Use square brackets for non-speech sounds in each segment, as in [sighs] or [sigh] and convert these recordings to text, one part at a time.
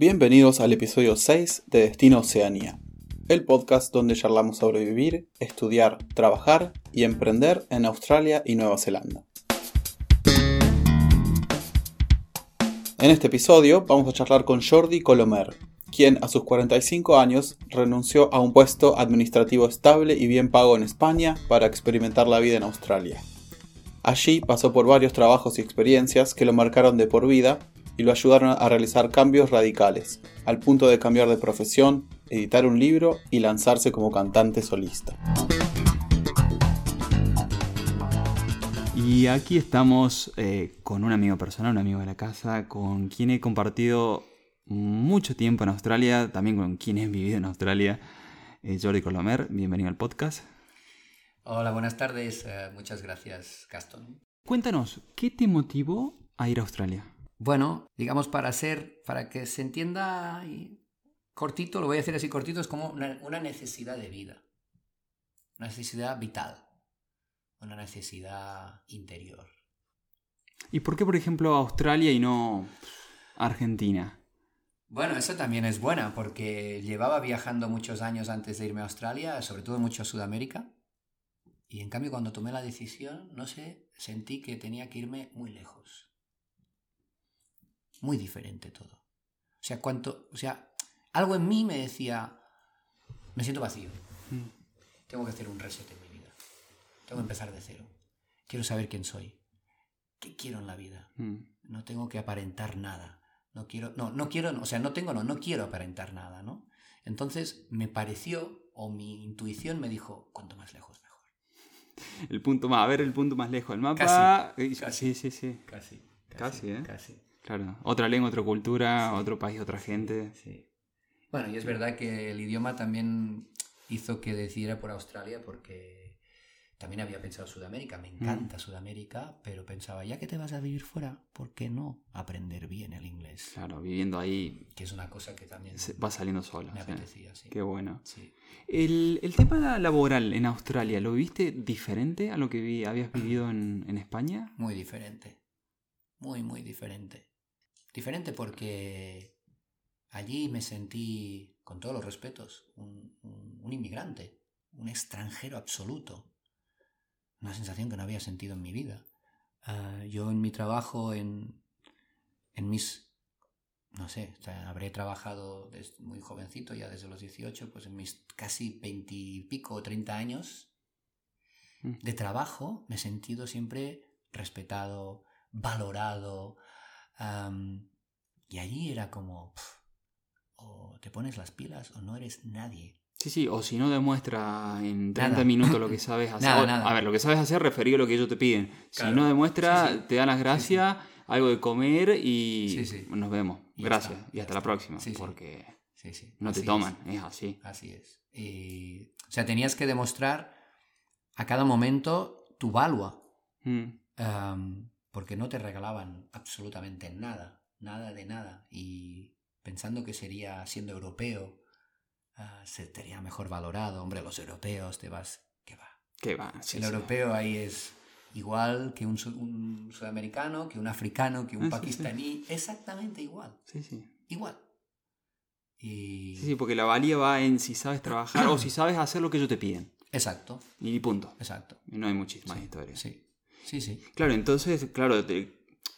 Bienvenidos al episodio 6 de Destino Oceanía, el podcast donde charlamos sobre vivir, estudiar, trabajar y emprender en Australia y Nueva Zelanda. En este episodio vamos a charlar con Jordi Colomer, quien a sus 45 años renunció a un puesto administrativo estable y bien pago en España para experimentar la vida en Australia. Allí pasó por varios trabajos y experiencias que lo marcaron de por vida y lo ayudaron a realizar cambios radicales, al punto de cambiar de profesión, editar un libro y lanzarse como cantante solista. Y aquí estamos eh, con un amigo personal, un amigo de la casa, con quien he compartido mucho tiempo en Australia, también con quien he vivido en Australia, eh, Jordi Colomer. Bienvenido al podcast. Hola, buenas tardes. Eh, muchas gracias, Gaston. Cuéntanos, ¿qué te motivó a ir a Australia? Bueno, digamos para ser, para que se entienda cortito, lo voy a decir así cortito, es como una, necesidad de vida, una necesidad vital, una necesidad interior. ¿Y por qué, por ejemplo, Australia y no Argentina? Bueno, eso también es buena, porque llevaba viajando muchos años antes de irme a Australia, sobre todo mucho a Sudamérica, y en cambio cuando tomé la decisión, no sé, sentí que tenía que irme muy lejos muy diferente todo. O sea, cuanto, o sea, algo en mí me decía, me siento vacío. Mm. Tengo que hacer un reset en mi vida. Tengo que empezar de cero. Quiero saber quién soy. ¿Qué quiero en la vida? Mm. No tengo que aparentar nada. No quiero, no, no quiero, o sea, no tengo, no, no quiero aparentar nada, ¿no? Entonces me pareció, o mi intuición me dijo, cuanto más lejos mejor. [laughs] El punto más, a ver el punto más lejos del mapa. Casi, sí, sí, sí. Casi. Casi, ¿eh? Casi. Claro, otra lengua, otra cultura, otro país, otra gente. Sí. Bueno, y es verdad que el idioma también hizo que decidiera por Australia porque también había pensado Sudamérica, me encanta mm. Sudamérica, pero pensaba, ya que te vas a vivir fuera, ¿por qué no aprender bien el inglés? Claro, viviendo ahí. Que es una cosa que también va saliendo sola. Me apetecía, sí. Qué bueno. Sí. El, el, tema laboral en Australia, ¿lo viste diferente a lo que habías vivido en, en España? Muy diferente. Muy, muy diferente. Diferente porque allí me sentí, con todos los respetos, un, inmigrante, un extranjero absoluto. Una sensación que no había sentido en mi vida. Ah, yo en mi trabajo, en, en mis no sé, habré trabajado desde muy jovencito, ya desde los 18, pues en mis casi 20 y pico o 30 años mm. de trabajo me he sentido siempre respetado, valorado, y allí era como, o te pones las pilas o no eres nadie. Sí, sí, o si no demuestra en 30 minutos lo que [laughs] sabes hacer. A ver, lo que sabes hacer referido a lo que ellos te piden. Si no demuestra, te dan las gracias, algo de comer y nos vemos. gracias. y hasta la próxima. porque no te toman, es. así. Así es. o sea, tenías que demostrar a cada momento tu valua. Mm porque no te regalaban absolutamente nada, nada de nada. Y pensando que sería, siendo europeo, uh, se tería mejor valorado. Hombre, los europeos te vas, ¿qué va? ¿Qué va? el europeo ahí es igual que un, sudamericano, que un africano, que un ah, pakistaní, exactamente igual. Sí, sí. Igual. Y... Sí, sí, porque la valía va en si sabes trabajar o si sabes hacer lo que ellos te piden. Exacto. Y punto. Exacto. Y no hay muchísimas historias. Sí. Sí, sí. Claro, entonces, claro,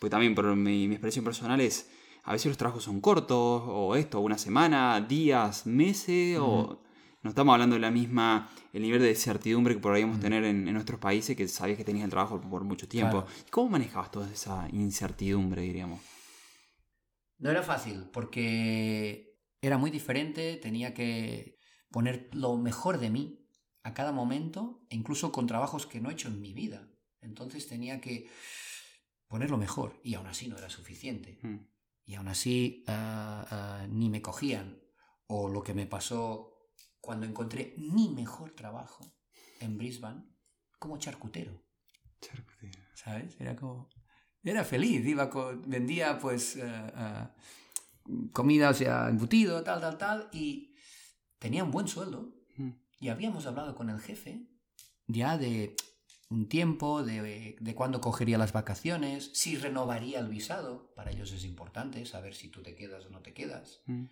pues también por mi, experiencia personal es, a veces los trabajos son cortos, o esto, una semana, días, meses, o no estamos hablando de la misma, el nivel de certidumbre que podríamos tener en, nuestros países, que sabías que tenías el trabajo por mucho tiempo. ¿Cómo manejabas toda esa incertidumbre, diríamos? No era fácil, porque era muy diferente, tenía que poner lo mejor de mí a cada momento, e incluso con trabajos que no he hecho en mi vida. Entonces tenía que ponerlo mejor y aún así no era suficiente. Hmm. Y aún así ah, ah, ni me cogían. O lo que me pasó cuando encontré mi mejor trabajo en Brisbane como charcutero. Charcutero. ¿Sabes? Era como... Era feliz, iba vendía pues ah, comida, o sea, embutido, tal, tal, tal, y tenía un buen sueldo. Hmm. Y habíamos hablado con el jefe ya de un tiempo de, de cuándo cogería las vacaciones, si renovaría el visado. Para ellos es importante saber si tú te quedas o no te quedas. Mm.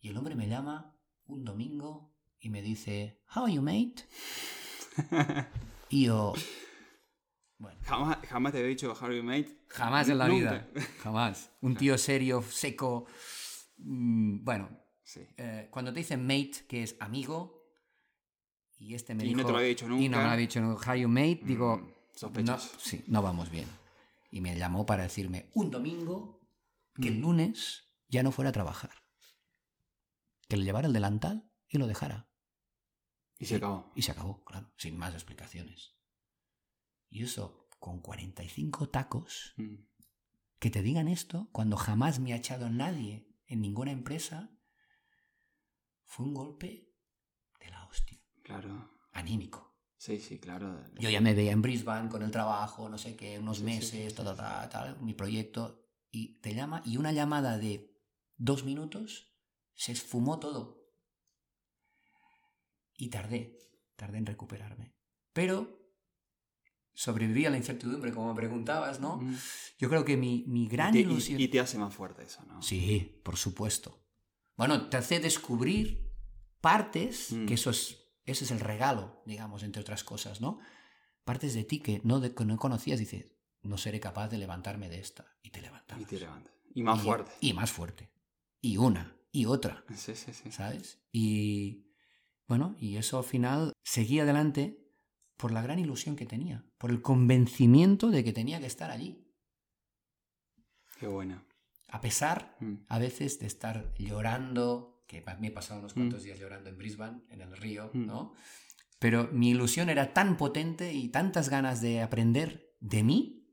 Y el hombre me llama un domingo y me dice, How are you, mate? y yo, bueno, Jamás, jamás te había dicho Harvey Mate. jamás en la Nunca. vida, jamás. Un tío serio, seco. mm, Bueno, Sí. eh, cuando te dicen mate, que es amigo, y este me Y dijo... no te lo había dicho Y no me nunca. lo había dicho nunca. How you mate, digo... Mm, No, sospechoso. sí, no vamos bien. Y me llamó para decirme un domingo que Mm. el lunes ya no fuera a trabajar. Que le llevara el delantal y lo dejara. Y se acabó. Y se acabó, claro, sin más explicaciones. Y eso, con 45 tacos, Mm. que te digan esto cuando jamás me ha echado nadie en ninguna empresa, fue un golpe de la hostia, Claro. anímico. Sí, sí, claro. Yo ya me veía en Brisbane con el trabajo, no sé qué, unos Sí, meses, sí, tal, tal, tal, mi proyecto, y te llama, y una llamada de dos minutos se esfumó todo. Y tardé, tardé en recuperarme. Pero sobreviví a la incertidumbre, como me preguntabas, ¿no? Mm. Yo creo que mi, mi gran y, te, y- ilusión... y te hace más fuerte eso, ¿no? Sí, por supuesto. Bueno, te hace descubrir partes, Mm. que eso es, ese es el regalo, digamos, entre otras cosas, ¿no? Partes de ti que no, de- que no conocías, dices, no seré capaz de levantarme de esta. Y te levantas. Y te levantas. Y más fuerte. Y más fuerte. Y una, y otra, [laughs] Sí, sí, sí. ¿sabes? Y bueno, y eso al final seguí adelante por la gran ilusión que tenía, por el convencimiento de que tenía que estar allí. Qué bueno. A pesar Mm. a veces de estar llorando, que me he pasado unos Mm. cuantos días llorando en Brisbane, en el río, Mm. ¿no? Pero mi ilusión era tan potente y tantas ganas de aprender de mí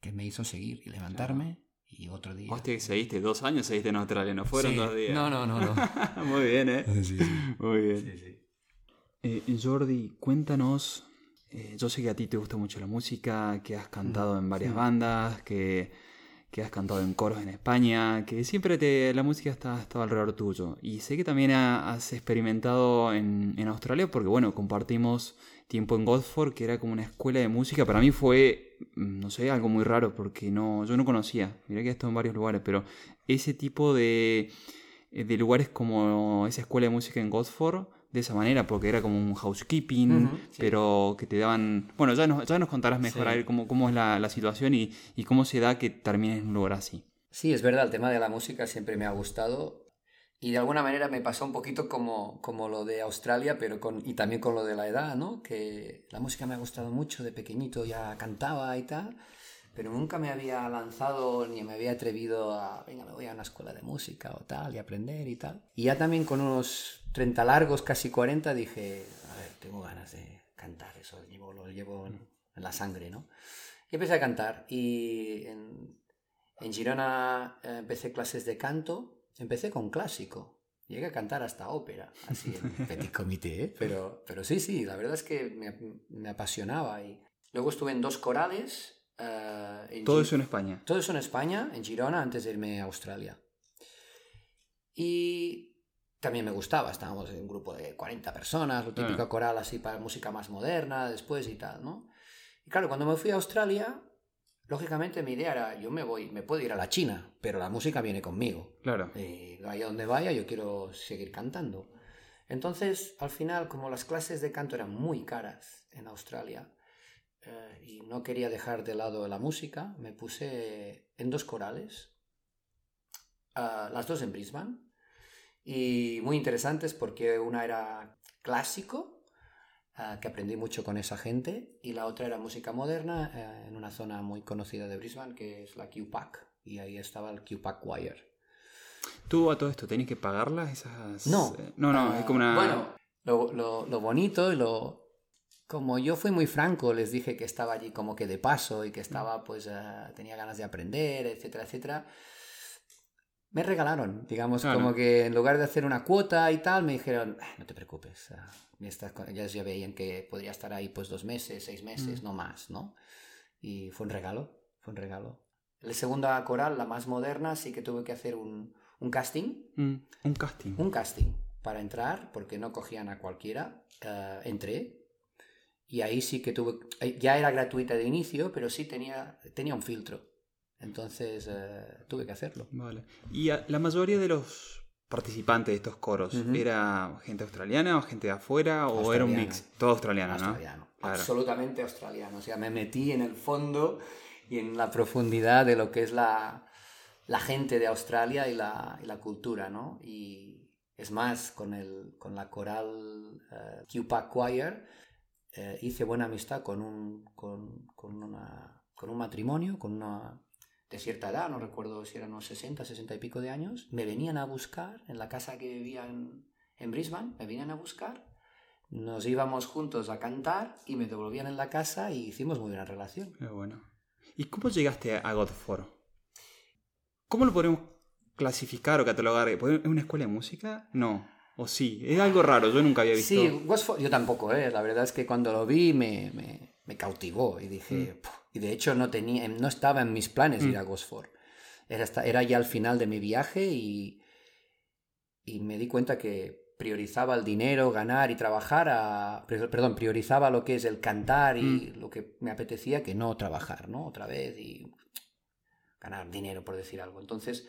que me hizo seguir y levantarme y otro día. Hostia, que seguiste dos años, seguiste en Australia, no fueron Sí. dos días. No, no, no, no. [laughs] Muy bien, ¿eh? Sí, sí. Muy bien. Eh, Jordi, cuéntanos. eh, yo sé que a ti te gusta mucho la música, que has cantado en varias bandas, que, que has cantado en coros en España, que siempre te, la música está, alrededor tuyo. Y sé que también ha- has experimentado en, en Australia, porque bueno, compartimos tiempo en Godford, que era como una escuela de música. Para mí fue, mm, no sé, algo muy raro, porque no, yo no conocía. Mirá que he estado en varios lugares, pero ese tipo de, eh, de lugares como esa escuela de música en Godford, de esa manera, porque era como un housekeeping, Ujú, sí. pero que te daban... Bueno, ya nos, ya nos contarás mejor Sí. a ver cómo, cómo es la, la situación y, y cómo se da que termines en un lugar así. Sí, es verdad, el tema de la música siempre me ha gustado y de alguna manera me pasó un poquito como, como lo de Australia, pero con, y también con lo de la edad, ¿no? Que la música me ha gustado mucho, de pequeñito ya cantaba y tal, pero nunca me había lanzado ni me había atrevido a, venga, me voy a una escuela de música o tal y aprender y tal. Y ya también con unos 30 largos, casi 40, dije, a ver, tengo ganas de cantar, eso llevo, lo llevo en, en la sangre, ¿no? Y empecé a cantar y en, en Girona eh, empecé clases de canto, empecé con clásico. Llegué a cantar hasta ópera, así en [laughs] petit comité, ¿eh? pero, pero sí, sí, la verdad es que me, me apasionaba. Y luego estuve en dos corales. eh, en Todo eso en España. todo eso en España, en Girona, antes de irme a Australia. Y también me gustaba, estábamos en un grupo de 40 personas, lo típico Ah. coral así para música más moderna, después y tal, ¿no? Y claro, cuando me fui a Australia, lógicamente mi idea era, yo me voy, me puedo ir a la China, pero la música viene conmigo. Claro. Y vaya donde vaya, yo quiero seguir cantando. Entonces, al final, como las clases de canto eran muy caras en Australia eh, y no quería dejar de lado la música, me puse en dos corales, ah, las dos en Brisbane, y muy interesantes porque una era clásico, ah, que aprendí mucho con esa gente, y la otra era música moderna eh, en una zona muy conocida de Brisbane, que es la QPAC, y ahí estaba el QPAC Choir. ¿Tú a todo esto tenés que pagarlas esas...? No. eh, No, no, Ah, es como una... Bueno, lo, lo- lo bonito y lo... Como yo fui muy franco, les dije que estaba allí como que de paso y que estaba, pues, eh, tenía ganas de aprender, etcétera, etcétera. Me regalaron, digamos, Claro. como que en lugar de hacer una cuota y tal, me dijeron, "Ah, no te preocupes, ah, estas ya veían que podría estar ahí pues dos meses, seis meses, Mm. no más, ¿no? Y fue un regalo, fue un regalo. La segunda coral, la más moderna, sí que tuve que hacer un, un casting Mm, un casting. un casting para entrar, porque no cogían a cualquiera. eh, entré Y ahí sí que tuve, eh, ya era gratuita de inicio, pero sí tenía, tenía un filtro. Entonces eh, tuve que hacerlo. Vale. ¿Y a- la mayoría de los participantes de estos coros Ujú. era gente australiana o gente de afuera o era un mix? Todo australiano, ¿no? australiano. Claro. Absolutamente australiano. O sea, me metí en el fondo y en la profundidad de lo que es la, la gente de Australia y la, y la cultura, ¿no? Y es más, con, el, con la coral QPAC Choir eh, hice buena amistad con un, con, con una, con un matrimonio, con una de cierta edad, no recuerdo si eran unos 60, 60 y pico de años. Me venían a buscar en la casa que vivía en, Brisbane, me venían a buscar nos íbamos juntos a cantar y me devolvían en la casa y hicimos muy buena relación. Qué bueno. ¿Y cómo llegaste a Godforo? ¿Cómo lo podemos clasificar o catalogar? ¿Es una escuela de música? No. ¿O sí? Es algo raro, yo nunca había visto. Sí, Gosford, yo tampoco, ¿eh? la verdad es que cuando lo vi me, me, me cautivó y dije, "Puf", y de hecho no, tenía, no estaba en mis planes ir a Gosford. Era, hasta- era ya al final de mi viaje y, y me di cuenta que priorizaba el dinero, ganar y trabajar, a, per- perdón, priorizaba lo que es el cantar y lo que me apetecía que no trabajar, ¿no? Otra vez y ganar dinero, por decir algo. Entonces,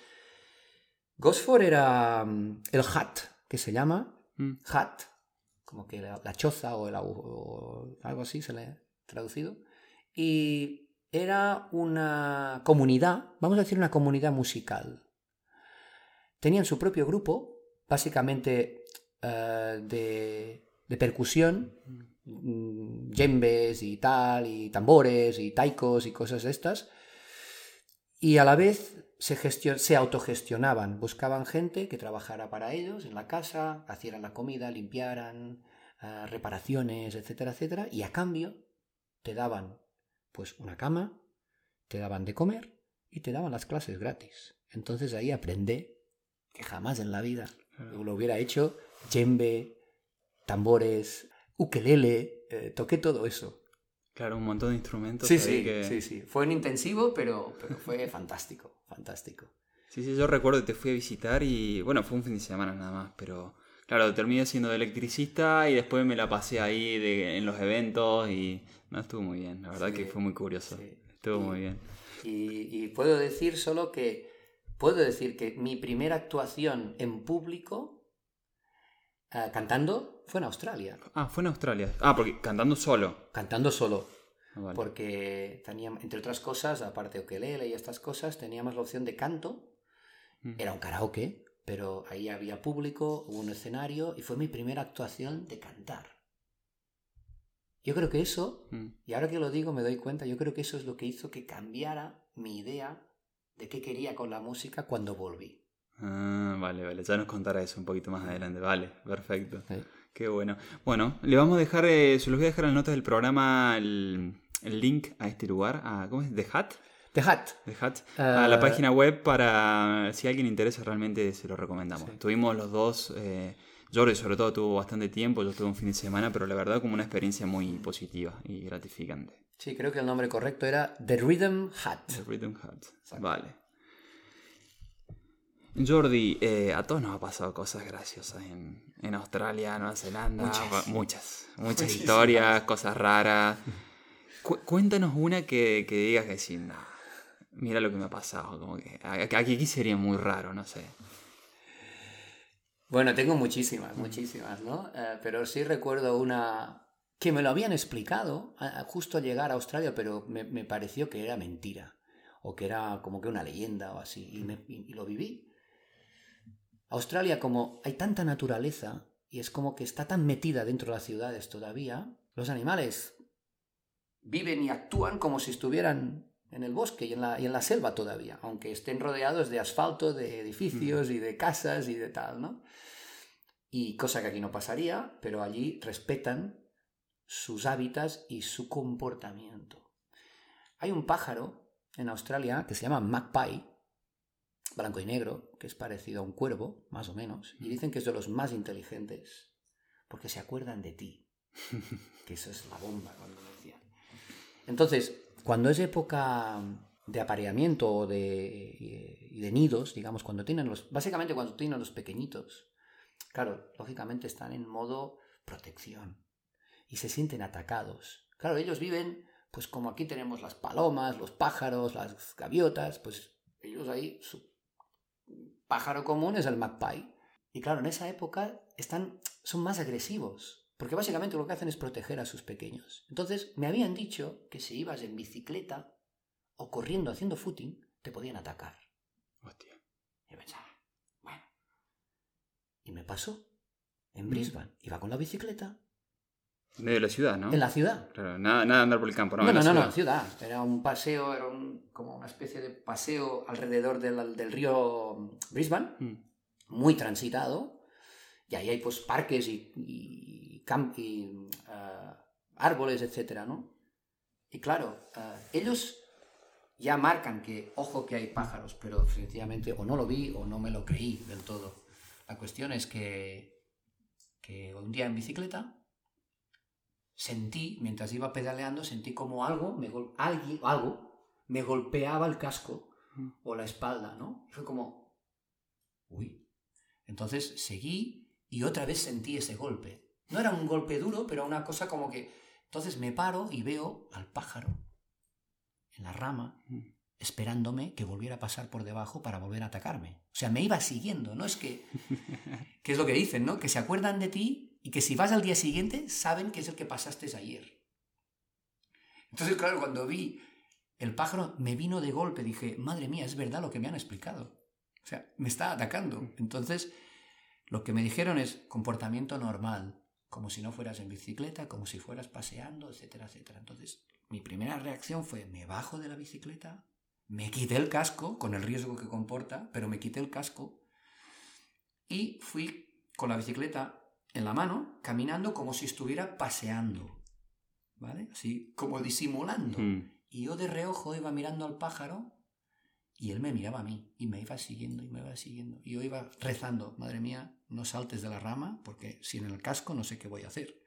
Gosford era mm, el hat, que se llama, Mm. hat, como que la, la choza o, el o algo así se le traducido. Y era una comunidad, vamos a decir una comunidad musical. Tenían su propio grupo, básicamente eh, de, percusión, mm, djembes y tal, y tambores y taikos y cosas de estas. Y a la vez se, gestio- se autogestionaban, buscaban gente que trabajara para ellos en la casa, hicieran la comida, limpiaran, eh, reparaciones, etcétera, etcétera, y a cambio te daban pues una cama, te daban de comer y te daban las clases gratis. Entonces ahí aprendí que jamás en la vida lo hubiera hecho djembe, tambores, ukelele, eh, toqué todo eso. Claro, un montón de instrumentos. Sí, sí, que- sí, sí. Fue un intensivo, pero, pero fue [laughs] fantástico, fantástico. Sí, sí, yo recuerdo que te fui a visitar y bueno, fue un fin de semana nada más, pero claro, terminé siendo de electricista y después me la pasé ahí de- en los eventos y no estuvo muy bien, la verdad Sí, que fue muy curioso, sí. estuvo Y- muy bien. Y, y puedo decir solo que puedo decir que mi primera actuación en público eh, cantando fue en Australia, Ah, fue en Australia. Ah, porque cantando solo. cantando solo, Ah, vale. porque teníamos, entre otras cosas, aparte de ukelele y estas cosas, teníamos la opción de canto. Mm. Era un karaoke, pero ahí había público, hubo un escenario y fue mi primera actuación de cantar. Yo creo que eso Mm. Y ahora que lo digo me doy cuenta, yo creo que eso es lo que hizo que cambiara mi idea de qué quería con la música cuando volví. Ah, vale, vale, ya nos contará eso un poquito más adelante, vale, perfecto. Sí. Qué bueno. Bueno, le vamos a dejar, eh, se los voy a dejar en las notas del programa el, el link a este lugar, a, ¿cómo es? The Hat. The Hat. The Hat. a la Eh, página web para si a alguien interesa realmente se lo recomendamos. Sí. Tuvimos los dos, eh, Jordi sobre todo tuvo bastante tiempo, yo estuve un fin de semana, pero la verdad como una experiencia muy positiva y gratificante. Sí, creo que el nombre correcto era The Rhythm Hat. The Rhythm Hat. Vale. Jordi, eh, a todos nos ha pasado cosas graciosas en, en Australia, Nueva Zelanda, Muchas. muchas, historias, cosas raras. Cu- cuéntanos una que, que digas que sí, "Nah, mira lo que me ha pasado, como que aquí, sería muy raro, no sé. Bueno, tengo muchísimas, muchísimas, ¿no? Eh, pero sí recuerdo una que me lo habían explicado justo al llegar a Australia, pero me, me pareció que era mentira o que era como que una leyenda o así, y lo viví. Australia, como hay tanta naturaleza y es como que está tan metida dentro de las ciudades todavía, los animales viven y actúan como si estuvieran en el bosque y en la, y en la selva todavía, aunque estén rodeados de asfalto, de edificios y de casas y de tal, ¿no? Y cosa que aquí no pasaría, pero allí respetan sus hábitats y su comportamiento. Hay un pájaro en Australia que se llama magpie, blanco y negro, que es parecido a un cuervo, más o menos, y dicen que es de los más inteligentes, porque se acuerdan de ti, [laughs] que eso es la bomba cuando lo decían. Entonces, cuando es época de apareamiento o de, de nidos, digamos, cuando tienen los, básicamente cuando tienen los pequeñitos, claro, lógicamente están en modo protección. y se sienten atacados. Claro, ellos viven, pues como aquí tenemos las palomas, los pájaros, las gaviotas, pues ellos ahí, su pájaro común es el magpie. Y claro, en esa época están, son más agresivos, porque básicamente lo que hacen es proteger a sus pequeños. Entonces, me habían dicho que si ibas en bicicleta o corriendo haciendo footing, te podían atacar. Hostia. Y pensaba, bueno. Y me pasó. En Brisbane. Iba con la bicicleta. En medio de la ciudad, ¿no? En la ciudad. Claro, nada, nada andar por el campo, ¿no? No, no, no, no, ciudad. Era un paseo, era un- como una especie de paseo alrededor del, del río Brisbane, Mm. muy transitado. Y ahí hay pues parques y, y, y, ah, árboles, etcétera, ¿no? Y claro, ah, ellos ya marcan que, ojo que hay pájaros, pero sencillamente o no lo vi o no me lo creí del todo. La cuestión es que, que un día en bicicleta sentí, mientras iba pedaleando, sentí como algo, me alguien, algo me golpeaba el casco o la espalda, ¿no? Y fue como, uy. Entonces seguí y otra vez sentí ese golpe. No era un golpe duro, pero una cosa como que... Entonces me paro y veo al pájaro en la rama esperándome que volviera a pasar por debajo para volver a atacarme. O sea, me iba siguiendo, ¿no? Es que, [laughs] que es lo que dicen, ¿no? Que se acuerdan de ti y que si vas al día siguiente saben que es el que pasaste ayer. Entonces, claro, cuando vi el pájaro me vino de golpe, dije, madre mía, es verdad lo que me han explicado. O sea, me está atacando. Entonces, lo que me dijeron es comportamiento normal, como si no fueras en bicicleta, como si fueras paseando, etcétera, etcétera. Entonces, mi primera reacción fue, me bajo de la bicicleta, me quité el casco, con el riesgo que comporta, pero me quité el casco y fui con la bicicleta en la mano, caminando como si estuviera paseando, ¿vale? Así como disimulando. Mm. Y yo de reojo iba mirando al pájaro y él me miraba a mí y me iba siguiendo y me iba siguiendo. Y yo iba rezando, madre mía, no saltes de la rama porque sin el casco no sé qué voy a hacer.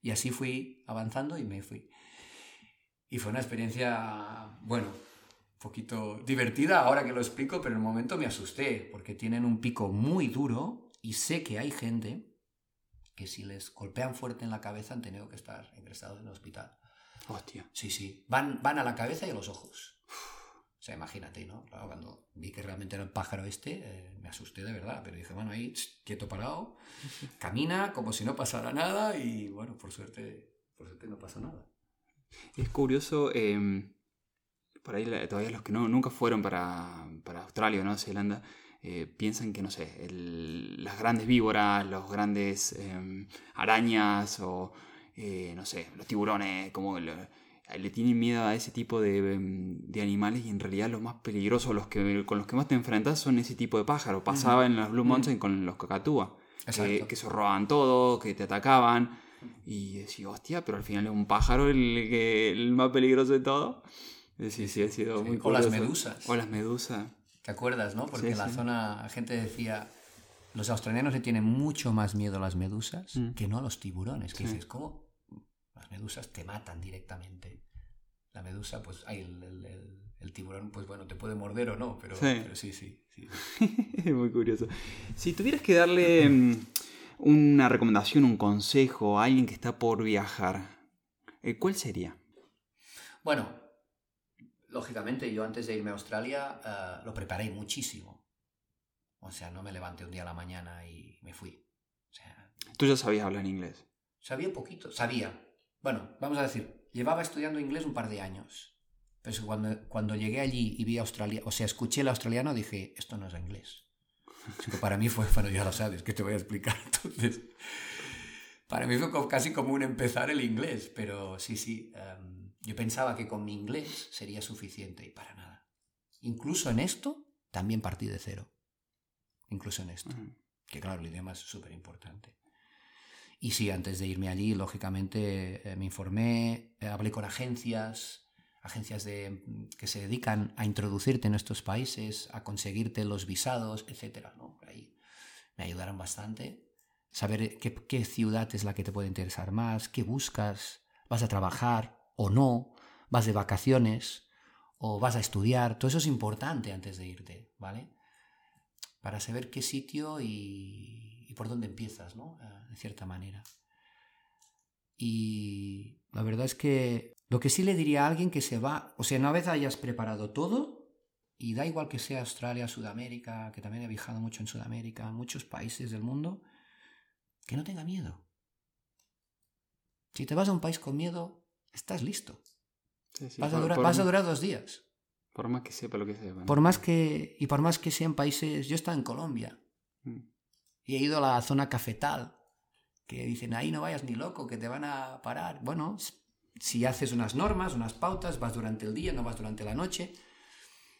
Y así fui avanzando y me fui. Y fue una experiencia, bueno, un poquito divertida ahora que lo explico, pero en el momento me asusté porque tienen un pico muy duro y sé que hay gente que si les golpean fuerte en la cabeza han tenido que estar ingresados en el hospital. Hostia. Sí, sí. Van, van a la cabeza y a los ojos. Sea, imagínate, ¿no? Claro, cuando vi que realmente era el pájaro este, eh, me asusté de verdad. Pero dije, bueno, ahí, ch, quieto parado, [laughs] camina como si no pasara nada y, bueno, por suerte, por suerte no pasó nada. Es curioso, eh, por ahí todavía los que no, nunca fueron para, para Australia o Nueva Zelanda eh, piensan que, no sé, el- las grandes víboras, los grandes eh, arañas o, eh, no sé, los tiburones, como le tienen miedo a ese tipo de, em, de animales y en realidad los más peligrosos, los que, con los que más te enfrentas son ese tipo de pájaros. Pasaba en las Blue Mountains con los cacatúas, que, que se robaban todo, que te atacaban. Y decía, hostia, pero al final es un pájaro el, el más peligroso de todo. Sí, sí, ha sido Sí, muy o las curioso. medusas. O las medusas. ¿Te acuerdas, no? Porque Sí, en la sí. zona la gente decía, los australianos le tienen mucho más miedo a las medusas Mm. que no a los tiburones. Que dices, ¿cómo? Medusas te matan directamente. La medusa, pues, ay, el, el- el- el tiburón, pues bueno, te puede morder o no, pero Sí. pero sí, sí, sí. [laughs] muy curioso. Si tuvieras que darle mm, una recomendación, un consejo a alguien que está por viajar, eh, ¿cuál sería? Bueno, lógicamente yo antes de irme a Australia eh, lo preparé muchísimo. O sea, no me levanté un día a la mañana y me fui. O sea, Tú ya sabías hablar inglés. sabía poquito, sabía. Bueno, vamos a decir, llevaba estudiando inglés un par de años. Pero cuando, cuando llegué allí y vi Australia, o sea, escuché el australiano, dije, esto no es inglés. Es que para mí fue, [laughs] bueno, ya lo sabes, que te voy a explicar. [laughs] Entonces, para mí fue casi como un empezar el inglés, pero sí, sí, em, yo pensaba que con mi inglés sería suficiente y para nada. Incluso en esto, también partí de cero. Incluso en esto. Ujú. Que claro, el idioma es súper importante. Y sí, antes de irme allí, lógicamente eh, me informé, eh, hablé con agencias, agencias de, mm, que se dedican a introducirte en estos países, a conseguirte los visados, etc. ahí me ayudaron bastante. Saber qué, qué ciudad es la que te puede interesar más, qué buscas, vas a trabajar o no, vas de vacaciones o vas a estudiar. Todo eso es importante antes de irte, ¿vale? Para saber qué sitio y, y por dónde empiezas, ¿no? Ah, de cierta manera. Y la verdad es que lo que sí le diría a alguien que se va, o sea, una vez hayas preparado todo, y da igual que sea Australia, Sudamérica, que también he viajado mucho en Sudamérica, muchos países del mundo, que no tenga miedo. Si te vas a un país con miedo, estás listo. Sí, sí, Vas, a por- durar, por- vas a durar dos días. Por más que sepa lo que sepa. ¿no? Por más que, y por más que sean países, yo he estado en Colombia Mm. y he ido a la zona cafetal, que dicen, ahí no vayas ni loco, que te van a parar. Bueno, si haces unas normas, unas pautas, vas durante el día, no vas durante la noche.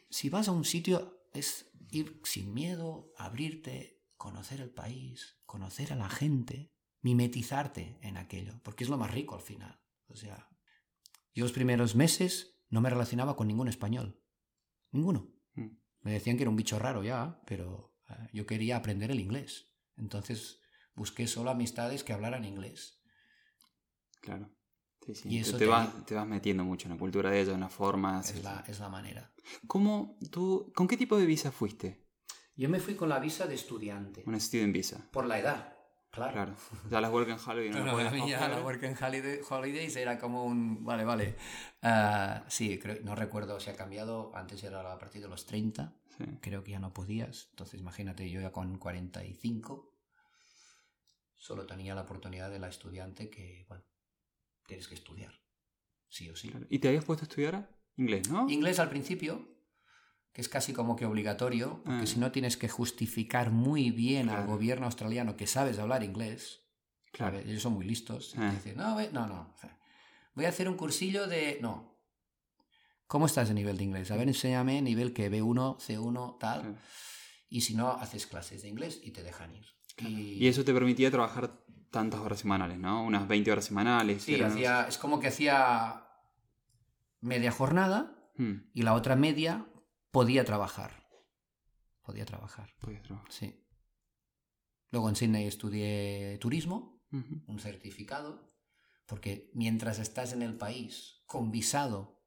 Si vas a un sitio, es ir sin miedo, abrirte, conocer el país, conocer a la gente, mimetizarte en aquello, porque es lo más rico al final. O sea, yo los primeros meses no me relacionaba con ningún español. Ninguno. Mm. Me decían que era un bicho raro ya, pero eh, yo quería aprender el inglés. Entonces busqué solo amistades que hablaran inglés. Claro. Sí, sí. Y eso te, te vas, te vas metiendo mucho en la cultura de ellos, en las formas. Es la, es la manera. ¿Cómo tú, ¿Con qué tipo de visa fuiste? Yo me fui con la visa de estudiante. Una student visa. Por la edad, claro. Claro. [laughs] Ya las Work and Holiday no, [laughs] las a mí ya coger. la Work and Holiday- Holidays era como un... Vale, vale. Ah, sí, creo, no recuerdo si ha cambiado. Antes era a partir de los 30. Sí. Creo que ya no podías. Entonces imagínate, yo ya con 45 solo tenía la oportunidad de la estudiante que, bueno, tienes que estudiar. Sí o sí. Claro. ¿Y te habías puesto a estudiar inglés, no? Inglés al principio, que es casi como que obligatorio, porque Ah. si no tienes que justificar muy bien al gobierno australiano que sabes hablar inglés. Claro. ¿sabes? Ellos son muy listos. Ah. dicen, no, no, no. Voy a hacer un cursillo de... No. ¿Cómo estás de nivel de inglés? A ver, enséñame nivel que B1, C1, tal. Claro. Y si no, haces clases de inglés y te dejan ir. Y, Y eso te permitía trabajar tantas horas semanales, ¿no? Unas 20 horas semanales. Sí, hacía, es como que hacía media jornada Hmm, y la otra media podía trabajar. Podía trabajar, podías trabajar. sí. Luego en Sydney estudié turismo, un certificado, porque mientras estás en el país con visado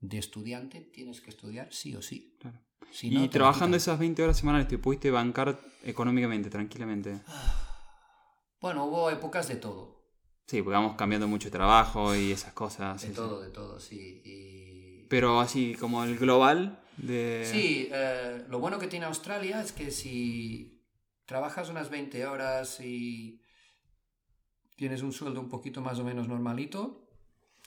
de estudiante, tienes que estudiar sí o sí. Claro. Si no, y trabajando esas 20 horas semanales, ¿te pudiste bancar económicamente, tranquilamente? [sighs] Bueno, hubo épocas de todo. Sí, porque vamos cambiando mucho de trabajo y esas cosas. De todo, de todo, sí. Y... Pero así como el global de... Sí, eh, lo bueno que tiene Australia es que si trabajas unas 20 horas y tienes un sueldo un poquito más o menos normalito,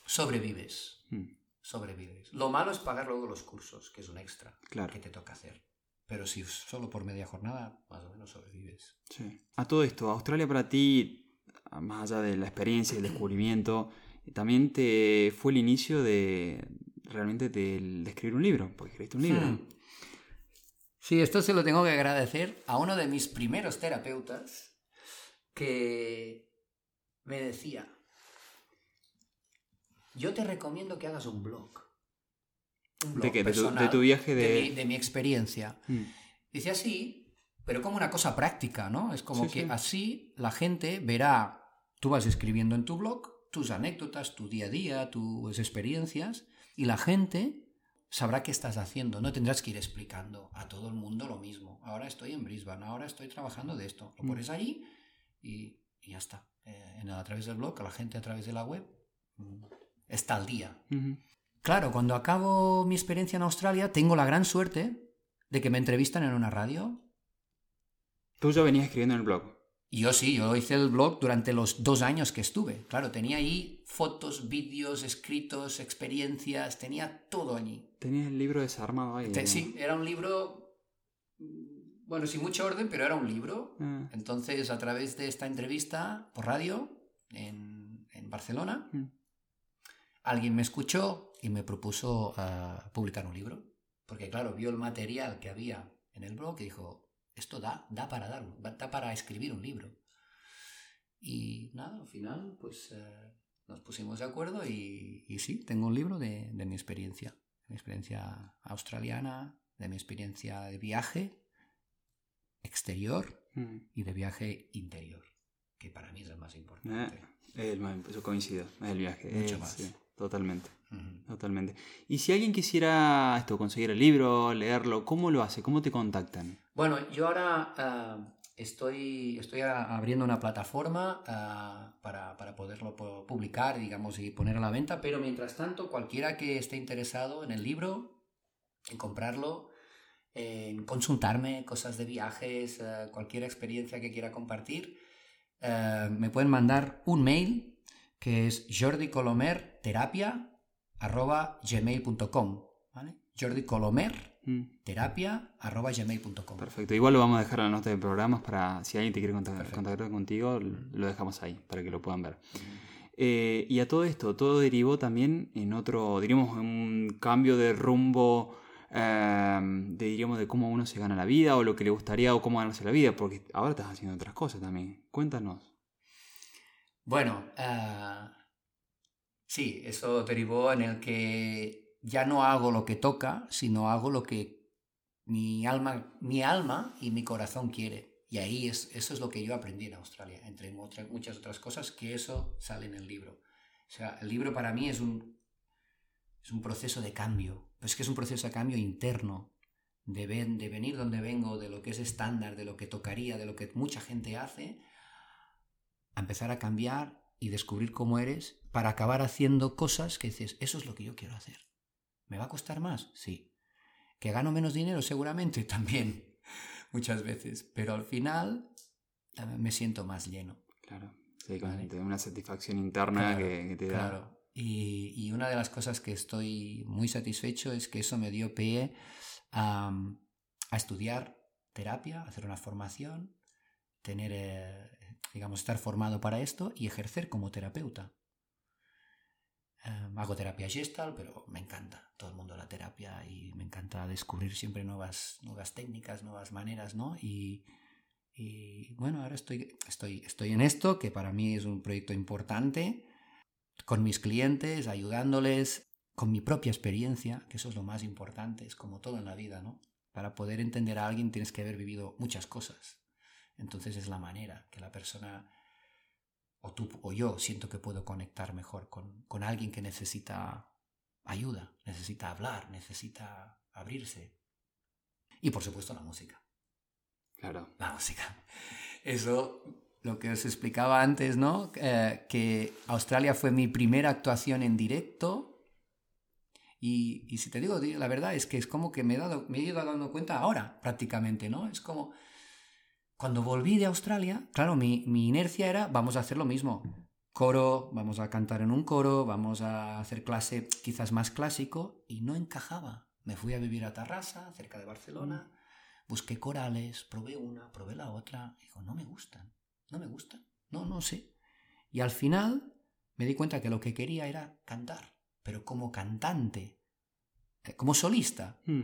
sobrevives. Mm, Sobrevives. Lo malo es pagar luego los cursos, que es un extra claro. que te toca hacer. Pero si solo por media jornada, más o menos sobrevives. Sí. A todo esto, Australia para ti, más allá de la experiencia y el descubrimiento, también te fue el inicio de realmente del- de, escribir un libro, porque escribiste un libro. Hmm. Sí, esto se lo tengo que agradecer a uno de mis primeros terapeutas que me decía, yo te recomiendo que hagas un blog. Un blog ¿De qué? De tu- de personal tu viaje de- mi, de mi experiencia. Mm, Dice así, pero como una cosa práctica, ¿no? Es como Sí, que sí. así la gente verá, tú vas escribiendo en tu blog tus anécdotas, tu día a día, tus experiencias, y la gente sabrá qué estás haciendo. No tendrás que ir explicando a todo el mundo lo mismo. Ahora estoy en Brisbane, ahora estoy trabajando de esto. Lo Mm. pones allí y, y ya está. Eh, en- a través del blog, a la gente a través de la web, mm, está al día. Claro, cuando acabo mi experiencia en Australia, tengo la gran suerte de que me entrevistan en una radio. Tú ya venías escribiendo en el blog. Yo sí, yo hice el blog durante los dos años que estuve. Claro, tenía ahí fotos, vídeos, escritos, experiencias, tenía todo allí. Tenías el libro desarmado ahí. Te- sí, era un libro, mm, bueno, sin mucho orden, pero era un libro. Ah, Entonces, a través de esta entrevista por radio en, en Barcelona, Mm. alguien me escuchó y me propuso ah, publicar un libro. Porque, claro, vio el material que había en el blog y dijo, esto da, da, para, dar, da para escribir un libro. Y nada, al final, pues eh, nos pusimos de acuerdo y, y sí, tengo un libro de, de mi experiencia. De mi experiencia australiana, de mi experiencia de viaje exterior mm. y de viaje interior, que para mí es el más importante. El, ma- eso coincido, es el viaje. Mucho eh, más. sí, totalmente, totalmente. Y si alguien quisiera esto, conseguir el libro, leerlo, ¿cómo lo hace? ¿Cómo te contactan? Bueno, yo ahora ah, estoy, estoy abriendo una plataforma ah, para, para, poderlo publicar, digamos, y poner a la venta, pero mientras tanto, cualquiera que esté interesado en el libro, en comprarlo, en consultarme cosas de viajes, ah, cualquier experiencia que quiera compartir, ah, me pueden mandar un mail que es jordicolomerterapia.gmail.com ¿vale? Jordi Colomer. terapia.gmail.com. Perfecto. Igual lo vamos a dejar en la nota de programas para si alguien te quiere contactar, contigo, lo dejamos ahí para que lo puedan ver. Eh, y a todo esto, todo derivó también en otro, diríamos, un cambio de rumbo, em, de, diríamos, de cómo uno se gana la vida o lo que le gustaría o cómo ganarse la vida, porque ahora estás haciendo otras cosas también. Cuéntanos. Bueno, uh, sí, eso derivó en el que ya no hago lo que toca, sino hago lo que mi alma, mi alma y mi corazón quiere. Y ahí es, eso es lo que yo aprendí en Australia, entre muchas otras cosas, que eso sale en el libro. O sea, el libro para mí es un, es un proceso de cambio, es que es un proceso de cambio interno, de, de venir donde vengo, de lo que es estándar, de lo que tocaría, de lo que mucha gente hace, a empezar a cambiar y descubrir cómo eres para acabar haciendo cosas que dices, eso es lo que yo quiero hacer. ¿Me va a costar más? Sí. ¿Que gano menos dinero? Seguramente [laughs] también, muchas veces. Pero al final me siento más lleno. Claro, sí, una satisfacción interna que, te da. Claro. Y, y, una de las cosas que estoy muy satisfecho es que eso me dio pie a, a estudiar terapia, hacer una formación, tener, eh, digamos, estar formado para esto y ejercer como terapeuta. Em, hago terapia gestal, pero me encanta todo el mundo la y me encanta descubrir siempre nuevas, nuevas técnicas, nuevas maneras, ¿no? Y, bueno, ahora estoy, estoy, estoy en esto, que para mí es un proyecto importante, con mis clientes, ayudándoles, con mi propia experiencia, que eso es lo más importante, es como todo en la vida, ¿no? Para poder entender a alguien tienes que haber vivido muchas cosas. Entonces es la manera que la persona o tú o yo siento que puedo conectar mejor con, con alguien que necesita ayuda, necesita hablar, necesita abrirse. Y por supuesto la música. Claro. La música. Eso, lo que os explicaba antes, ¿no? Eh, que Australia fue mi primera actuación en directo. Y, y, si te digo la verdad, es que es como que me he, dado, me he ido dando cuenta ahora, prácticamente, ¿no? Es como cuando volví de Australia, claro, mi, inercia era, vamos a hacer lo mismo. Coro, vamos a cantar en un coro, vamos a hacer clase quizás más clásico, y no encajaba. Me fui a vivir a Tarrasa, cerca de Barcelona, busqué corales, probé una, probé la otra, y digo, no me gustan, no me gustan, no, no sé. Y al final me di cuenta que lo que quería era cantar, pero como cantante, eh, como solista. Hmm.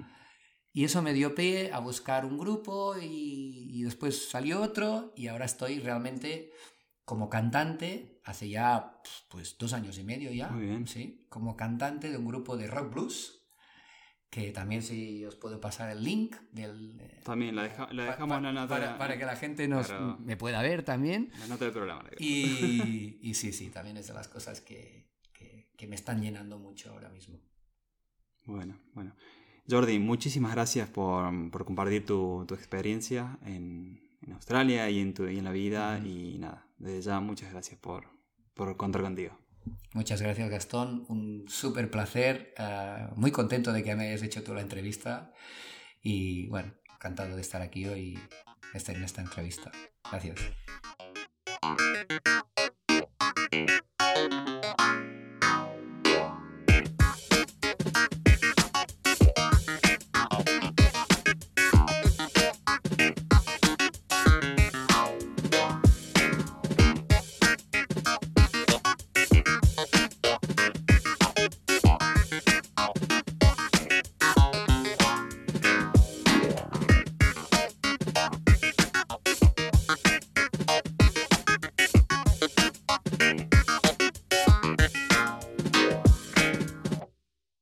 Y eso me dio pie a buscar un grupo y, después salió otro y ahora estoy realmente como cantante, hace ya pues dos años y medio ya, ¿sí? como cantante de un grupo de rock blues, que también si os puedo pasar el link del... Eh, también la, dejamos en la nota. Para, que la gente nos, me pueda ver también. La nota del programa. Y, [laughs] y, sí, sí, también es de las cosas que, que, que me están llenando mucho ahora mismo. Bueno, bueno. Jordi, muchísimas gracias por, por compartir tu, tu experiencia en, en, Australia y en, tu, y en la vida. Y nada, desde ya muchas gracias por, por contar contigo. Muchas gracias Gastón, un súper placer, uh, muy contento de que me hayas hecho tú la entrevista y bueno, encantado de estar aquí hoy en esta entrevista. Gracias.